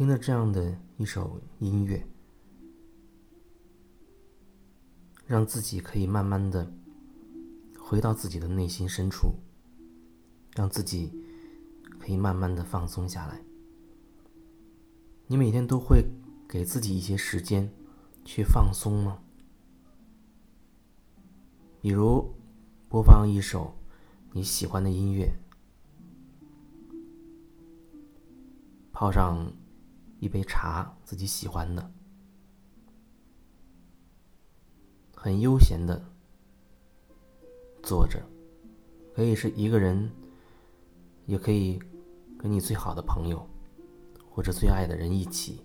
听着这样的一首音乐，让自己可以慢慢的回到自己的内心深处，让自己可以慢慢的放松下来。你每天都会给自己一些时间去放松吗？比如播放一首你喜欢的音乐，泡上一杯茶，自己喜欢的，很悠闲的坐着，可以是一个人，也可以跟你最好的朋友。或者最爱的人一起，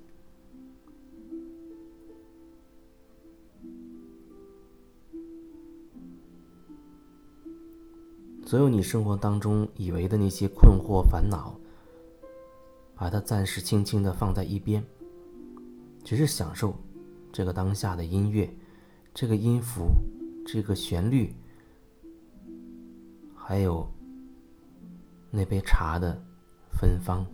所有你生活当中以为的那些困惑、烦恼，把它暂时轻轻的放在一边，只是享受这个当下的音乐，这个音符，这个旋律，还有那杯茶的芬芳。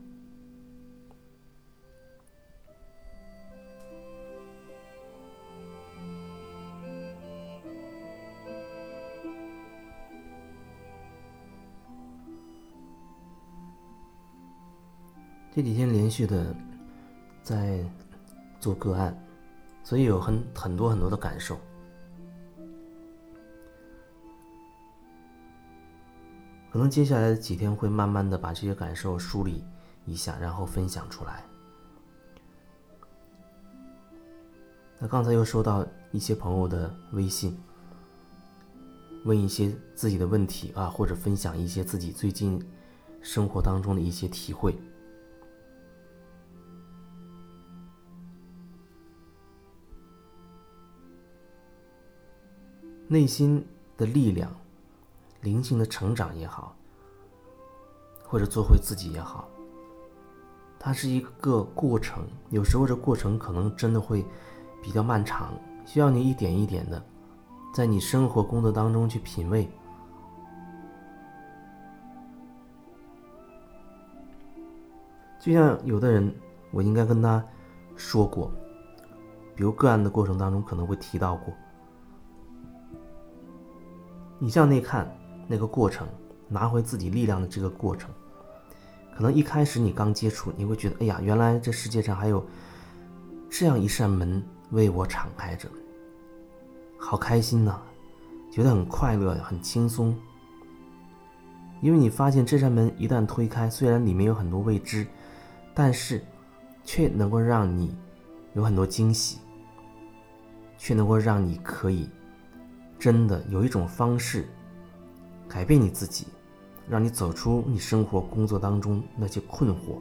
这几天连续的在做个案，所以有很很多很多的感受。可能接下来的几天会慢慢的把这些感受梳理一下，然后分享出来。那刚才又收到一些朋友的微信，问一些自己的问题啊，或者分享一些自己最近生活当中的一些体会。内心的力量、灵性的成长也好，或者做回自己也好，它是一个过程。有时候这过程可能真的会比较漫长，需要你一点一点的，在你生活工作当中去品味。就像有的人，我应该跟他说过，比如个案的过程当中可能会提到过。你向内看那个过程，拿回自己力量的这个过程，可能一开始你刚接触，你会觉得，哎呀，原来这世界上还有这样一扇门为我敞开着，好开心呐，觉得很快乐，很轻松。因为你发现这扇门一旦推开，虽然里面有很多未知，但是却能够让你有很多惊喜，却能够让你可以。真的有一种方式，改变你自己，让你走出你生活工作当中那些困惑，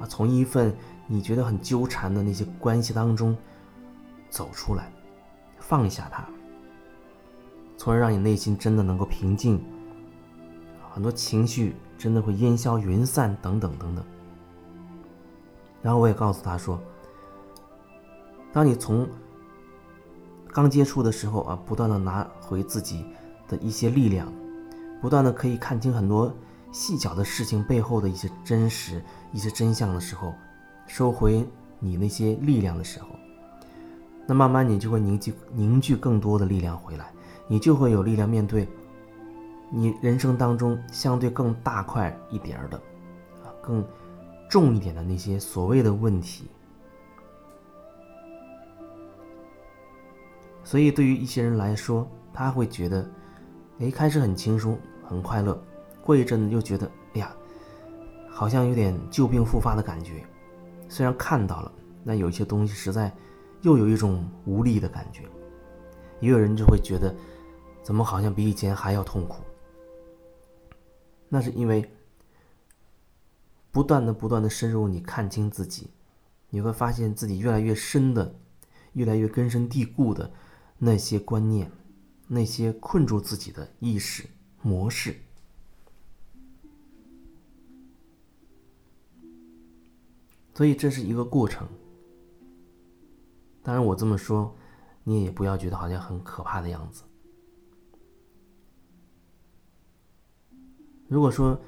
啊，从一份你觉得很纠缠的那些关系当中走出来，放下它，从而让你内心真的能够平静，很多情绪真的会烟消云散，等等等等。然后我也告诉他说，当你从。刚接触的时候啊，不断的拿回自己的一些力量，不断的可以看清很多细小的事情背后的一些真实、一些真相的时候，收回你那些力量的时候，那慢慢你就会凝聚凝聚更多的力量回来，你就会有力量面对你人生当中相对更大块一点的啊，更重一点的那些所谓的问题。所以，对于一些人来说，他会觉得，哎，开始很轻松、很快乐，过一阵子又觉得，哎呀，好像有点旧病复发的感觉。虽然看到了，那有一些东西实在又有一种无力的感觉。也有人就会觉得，怎么好像比以前还要痛苦？那是因为不断的、不断的深入，你看清自己，你会发现自己越来越深的、越来越根深蒂固的。那些观念，那些困住自己的意识模式，所以这是一个过程。当然，我这么说，你也不要觉得好像很可怕的样子。如果说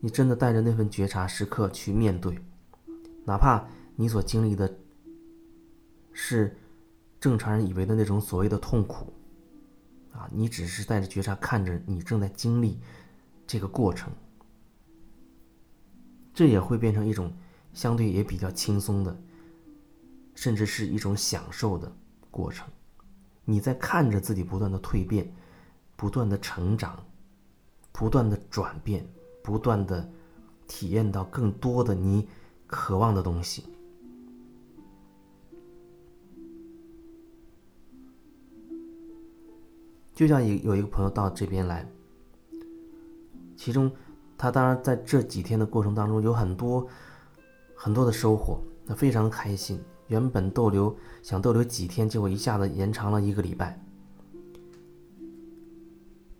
你真的带着那份觉察时刻去面对，哪怕你所经历的是正常人以为的那种所谓的痛苦，啊，你只是带着觉察看着你正在经历这个过程，这也会变成一种相对也比较轻松的，甚至是一种享受的过程。你在看着自己不断的蜕变，不断的成长，不断的转变，不断的体验到更多的你渴望的东西。就像有有一个朋友到这边来，其中他当然在这几天的过程当中有很多很多的收获，那非常开心。原本逗留想逗留几天，结果一下子延长了一个礼拜。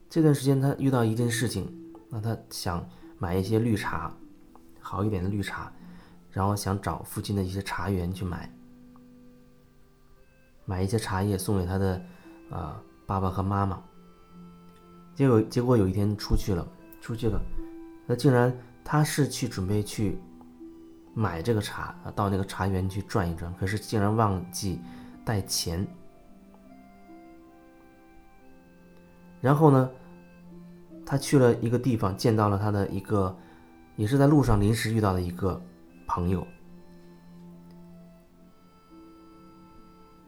这段时间他遇到一件事情，那他想买一些绿茶，好一点的绿茶，然后想找附近的一些茶园去买，买一些茶叶送给他的啊。爸爸和妈妈，结果结果有一天出去了，出去了，那竟然他是去准备去买这个茶，到那个茶园去转一转，可是竟然忘记带钱。然后呢，他去了一个地方，见到了他的一个，也是在路上临时遇到的一个朋友，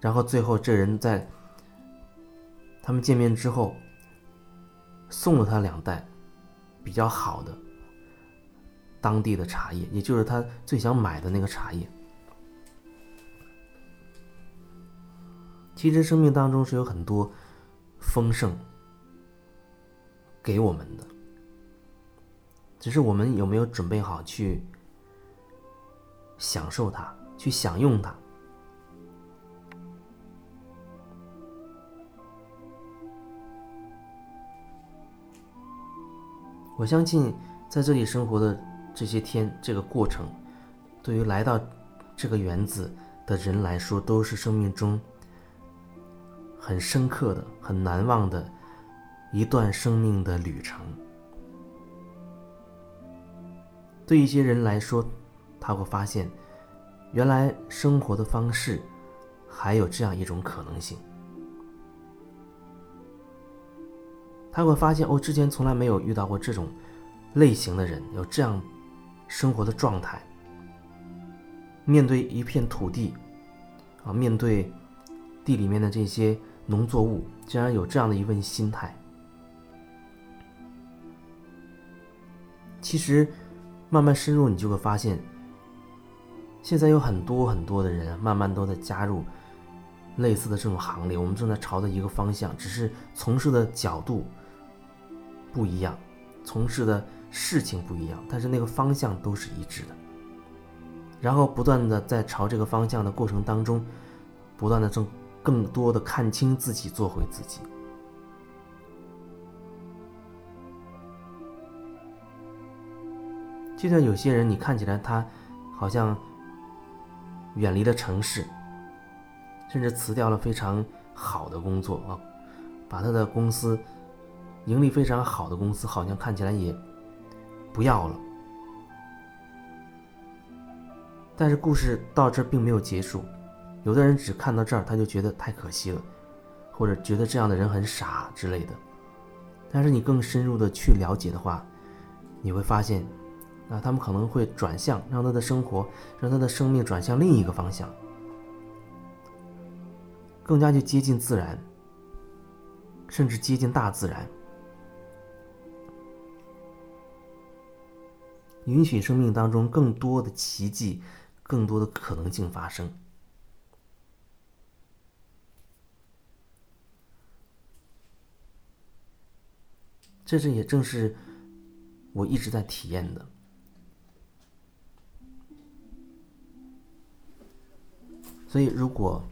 然后最后这人在。他们见面之后，送了他两袋比较好的当地的茶叶，也就是他最想买的那个茶叶。其实生命当中是有很多丰盛给我们的，只是我们有没有准备好去享受它，去享用它。我相信，在这里生活的这些天，这个过程，对于来到这个园子的人来说，都是生命中很深刻的、很难忘的一段生命的旅程。对一些人来说，他会发现，原来生活的方式还有这样一种可能性。他会发现哦，之前从来没有遇到过这种类型的人，有这样生活的状态。面对一片土地，啊，面对地里面的这些农作物，竟然有这样的一份心态。其实，慢慢深入，你就会发现，现在有很多很多的人，慢慢都在加入类似的这种行列。我们正在朝着一个方向，只是从事的角度。不一样，从事的事情不一样，但是那个方向都是一致的。然后不断的在朝这个方向的过程当中，不断的更更多的看清自己，做回自己。就像有些人，你看起来他好像远离了城市，甚至辞掉了非常好的工作啊，把他的公司。盈利非常好的公司，好像看起来也不要了。但是故事到这并没有结束，有的人只看到这儿，他就觉得太可惜了，或者觉得这样的人很傻之类的。但是你更深入的去了解的话，你会发现，啊，他们可能会转向，让他的生活，让他的生命转向另一个方向，更加去接近自然，甚至接近大自然。允许生命当中更多的奇迹，更多的可能性发生。这是也正是我一直在体验的。所以，如果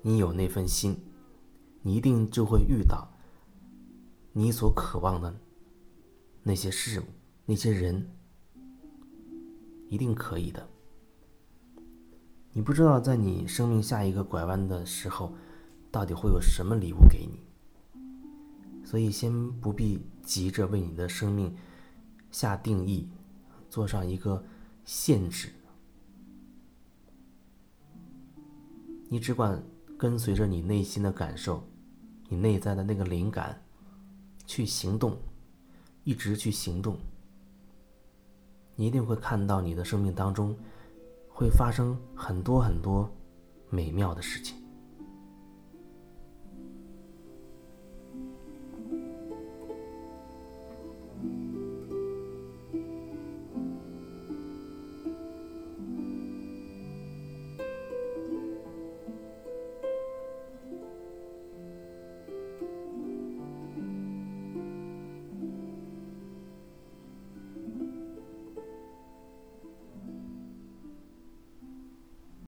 你有那份心，你一定就会遇到你所渴望的那些事物。那些人一定可以的。你不知道在你生命下一个拐弯的时候，到底会有什么礼物给你，所以先不必急着为你的生命下定义，做上一个限制。你只管跟随着你内心的感受，你内在的那个灵感，去行动，一直去行动，你一定会看到你的生命当中会发生很多很多美妙的事情。